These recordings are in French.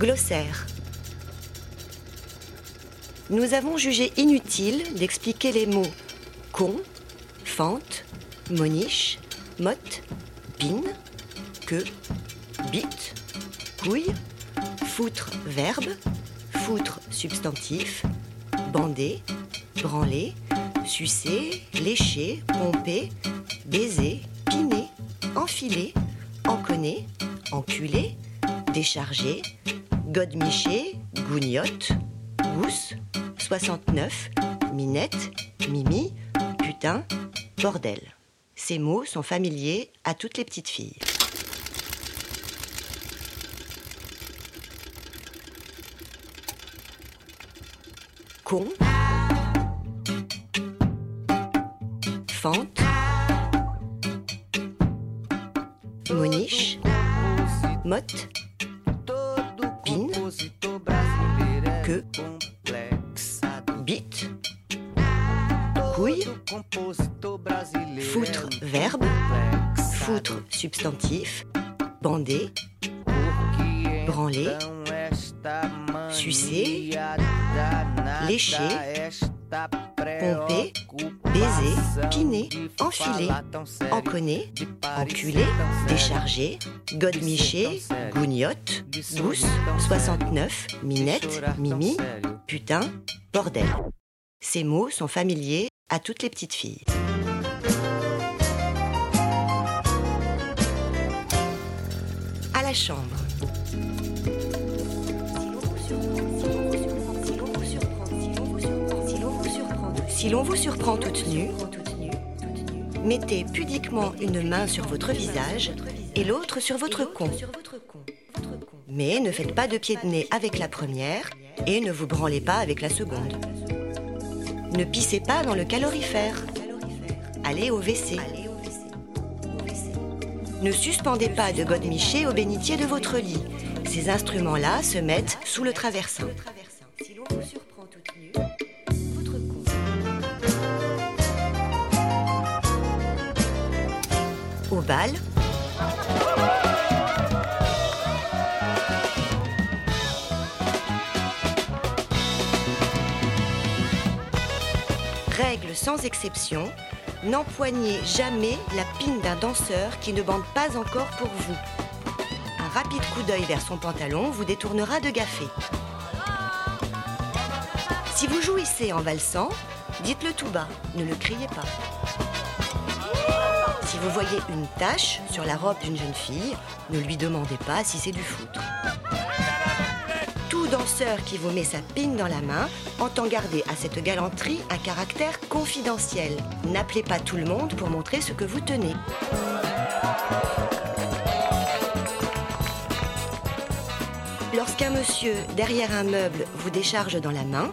Glossaire. Nous avons jugé inutile d'expliquer les mots con, fente, moniche, motte, pine, queue, bite, couille, foutre verbe, foutre substantif, bander, branler, sucer, lécher, pomper, baiser, piner, enfiler, enconner, enculer, décharger, godemicher, gougnotte, gousse, 69, minette, mimi, putain, bordel. Ces mots sont familiers à toutes les petites filles. Con, fente, moniche, motte, queue, bite, couille, foutre verbe, foutre substantif, bander, branler, sucer, lécher, pomper, baiser, piner, enfiler, enconner, enculer, décharger, godemicher, gougnotte, gousse, 69, minette, mimi, putain, bordel. Ces mots sont familiers à toutes les petites filles. À la chambre. Si l'on vous surprend toute nue, mettez pudiquement une main sur votre visage et l'autre sur votre con. Mais ne faites pas de pied de nez avec la première et ne vous branlez pas avec la seconde. Ne pissez pas dans le calorifère. Allez au WC. Ne suspendez pas de godemiché au bénitier de votre lit. Ces instruments-là se mettent sous le traversin. Règle sans exception, n'empoignez jamais la pine d'un danseur qui ne bande pas encore pour vous. Un rapide coup d'œil vers son pantalon vous détournera de gaffé. Si vous jouissez en valsant, dites-le tout bas, ne le criez pas. Vous voyez une tache sur la robe d'une jeune fille, ne lui demandez pas si c'est du foutre. Tout danseur qui vous met sa pine dans la main entend garder à cette galanterie un caractère confidentiel. N'appelez pas tout le monde pour montrer ce que vous tenez. Lorsqu'un monsieur, derrière un meuble, vous décharge dans la main,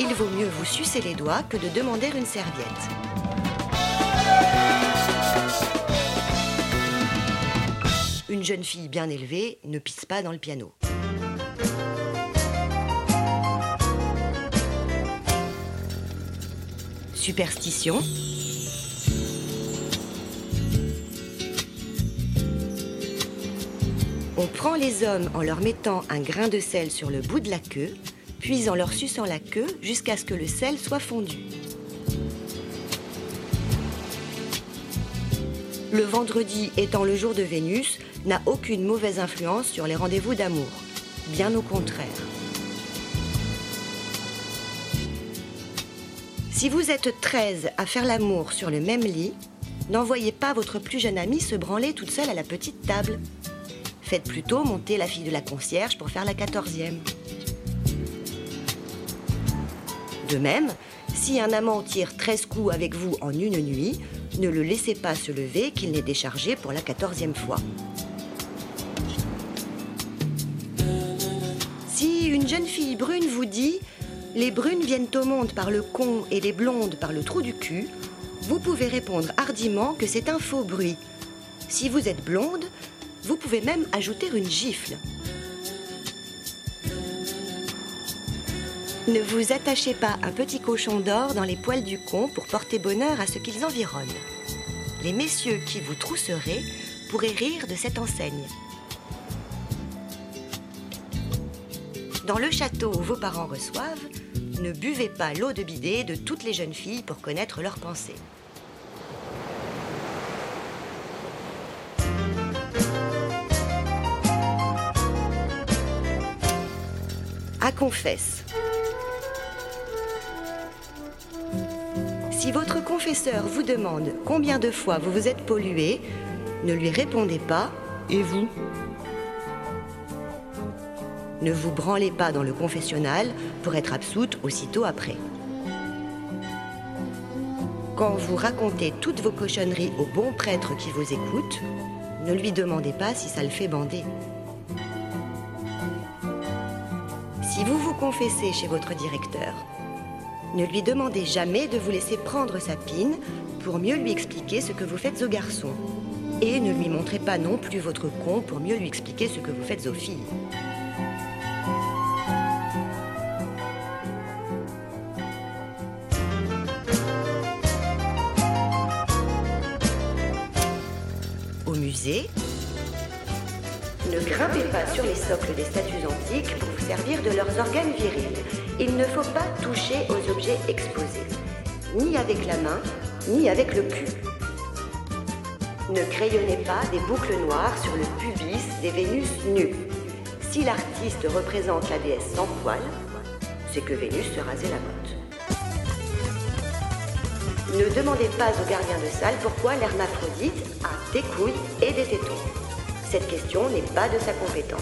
il vaut mieux vous sucer les doigts que de demander une serviette. Une jeune fille bien élevée ne pisse pas dans le piano. Superstition. On prend les hommes en leur mettant un grain de sel sur le bout de la queue, puis en leur suçant la queue jusqu'à ce que le sel soit fondu. Le vendredi étant le jour de Vénus n'a aucune mauvaise influence sur les rendez-vous d'amour. Bien au contraire. Si vous êtes 13 à faire l'amour sur le même lit, n'envoyez pas votre plus jeune amie se branler toute seule à la petite table. Faites plutôt monter la fille de la concierge pour faire la quatorzième. De même, si un amant tire 13 coups avec vous en une nuit, ne le laissez pas se lever qu'il n'est déchargé pour la quatorzième fois. Jeune fille brune vous dit Les brunes viennent au monde par le con et les blondes par le trou du cul, vous pouvez répondre hardiment que c'est un faux bruit. Si vous êtes blonde, vous pouvez même ajouter une gifle. Ne vous attachez pas un petit cochon d'or dans les poils du con pour porter bonheur à ceux qu'ils environnent. Les messieurs qui vous trousseraient pourraient rire de cette enseigne. Dans le château où vos parents reçoivent, ne buvez pas l'eau de bidet de toutes les jeunes filles pour connaître leurs pensées. À confesse. Si votre confesseur vous demande combien de fois vous vous êtes pollué, ne lui répondez pas et vous? Ne vous branlez pas dans le confessionnal pour être absoute aussitôt après. Quand vous racontez toutes vos cochonneries au bon prêtre qui vous écoute, ne lui demandez pas si ça le fait bander. Si vous vous confessez chez votre directeur, ne lui demandez jamais de vous laisser prendre sa pine pour mieux lui expliquer ce que vous faites aux garçons. Et ne lui montrez pas non plus votre con pour mieux lui expliquer ce que vous faites aux filles. Ne grimpez pas sur les socles des statues antiques pour vous servir de leurs organes virils. Il ne faut pas toucher aux objets exposés, ni avec la main, ni avec le cul. Ne crayonnez pas des boucles noires sur le pubis des Vénus nues. Si l'artiste représente la déesse sans poil, c'est que Vénus se rasait la motte. Ne demandez pas au gardien de salle pourquoi l'hermaphrodite a des couilles et des tétons. Cette question n'est pas de sa compétence.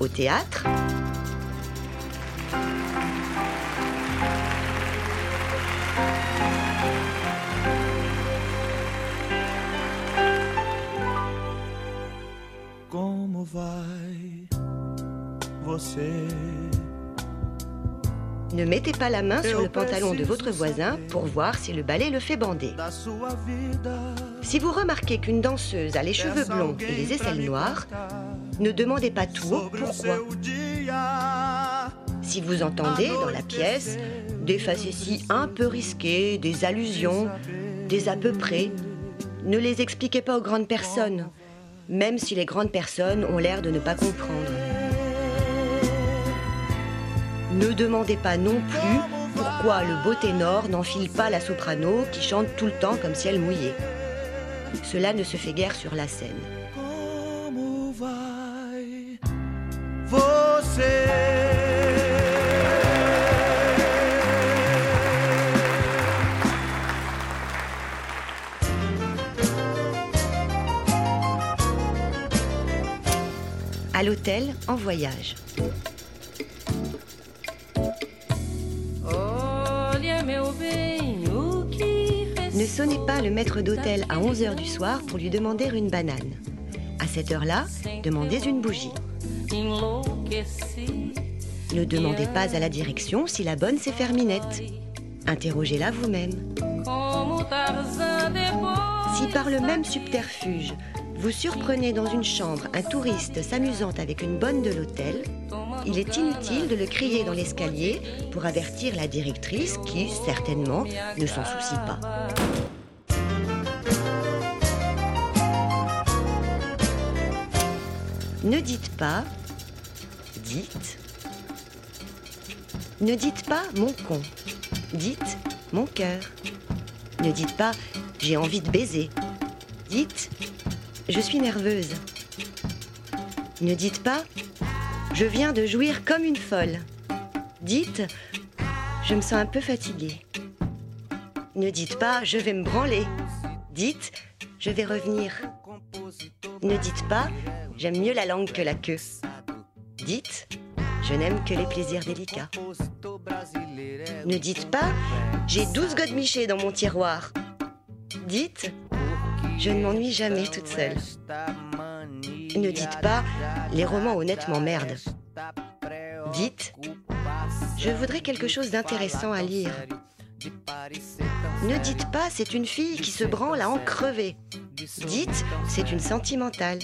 Au théâtre, você? Ne mettez pas la main sur le pantalon de votre voisin pour voir si le balai le fait bander. Si vous remarquez qu'une danseuse a les cheveux blonds et les aisselles noires, ne demandez pas tout haut pourquoi. Si vous entendez dans la pièce des facéties un peu risquées, des allusions, des à peu près, ne les expliquez pas aux grandes personnes, même si les grandes personnes ont l'air de ne pas comprendre. Ne demandez pas non plus pourquoi le beau ténor n'enfile pas la soprano qui chante tout le temps comme si elle mouillait. Cela ne se fait guère sur la scène. À l'hôtel, en voyage. Maître d'hôtel à 11h du soir pour lui demander une banane. À cette heure-là, demandez une bougie. Ne demandez pas à la direction si la bonne c'est Ferminette. Interrogez-la vous-même. Si par le même subterfuge, vous surprenez dans une chambre un touriste s'amusant avec une bonne de l'hôtel, il est inutile de le crier dans l'escalier pour avertir la directrice qui, certainement, ne s'en soucie pas. Ne dites pas, dites, ne dites pas mon con, dites mon cœur. Ne dites pas j'ai envie de baiser, dites je suis nerveuse. Ne dites pas je viens de jouir comme une folle. Dites je me sens un peu fatiguée. Ne dites pas je vais me branler. Dites je vais revenir. Ne dites pas j'aime mieux la langue que la queue. Dites je n'aime que les plaisirs délicats. Ne dites pas j'ai 12 godemichés dans mon tiroir. Dites je ne m'ennuie jamais toute seule. Ne dites pas les romans honnêtement merde. Dites je voudrais quelque chose d'intéressant à lire. Ne dites pas c'est une fille qui se branle à en crever. Dites c'est une sentimentale.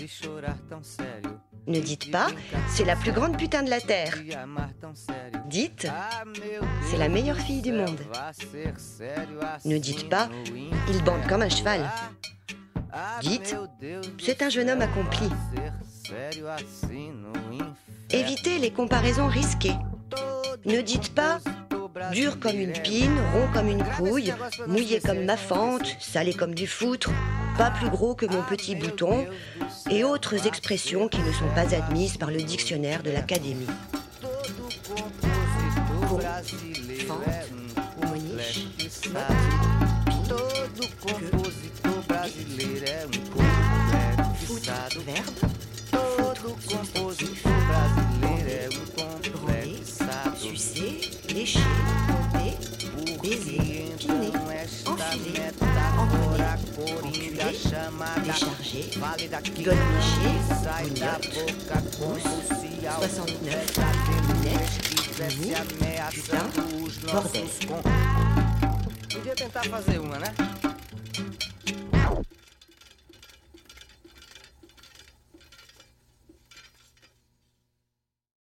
Ne dites pas c'est la plus grande putain de la terre. Dites c'est la meilleure fille du monde. Ne dites pas il bande comme un cheval. Dites c'est un jeune homme accompli. Évitez les comparaisons risquées. Ne dites pas dur comme une pine, rond comme une couille, mouillé comme ma fente, salé comme du foutre, pas plus gros que mon petit bouton, et autres expressions qui ne sont pas admises par le dictionnaire de l'Académie. télécharger, Golniché, Gousse, 69, Tec, Putain, Bordel. Podia tentar fazer uma, né?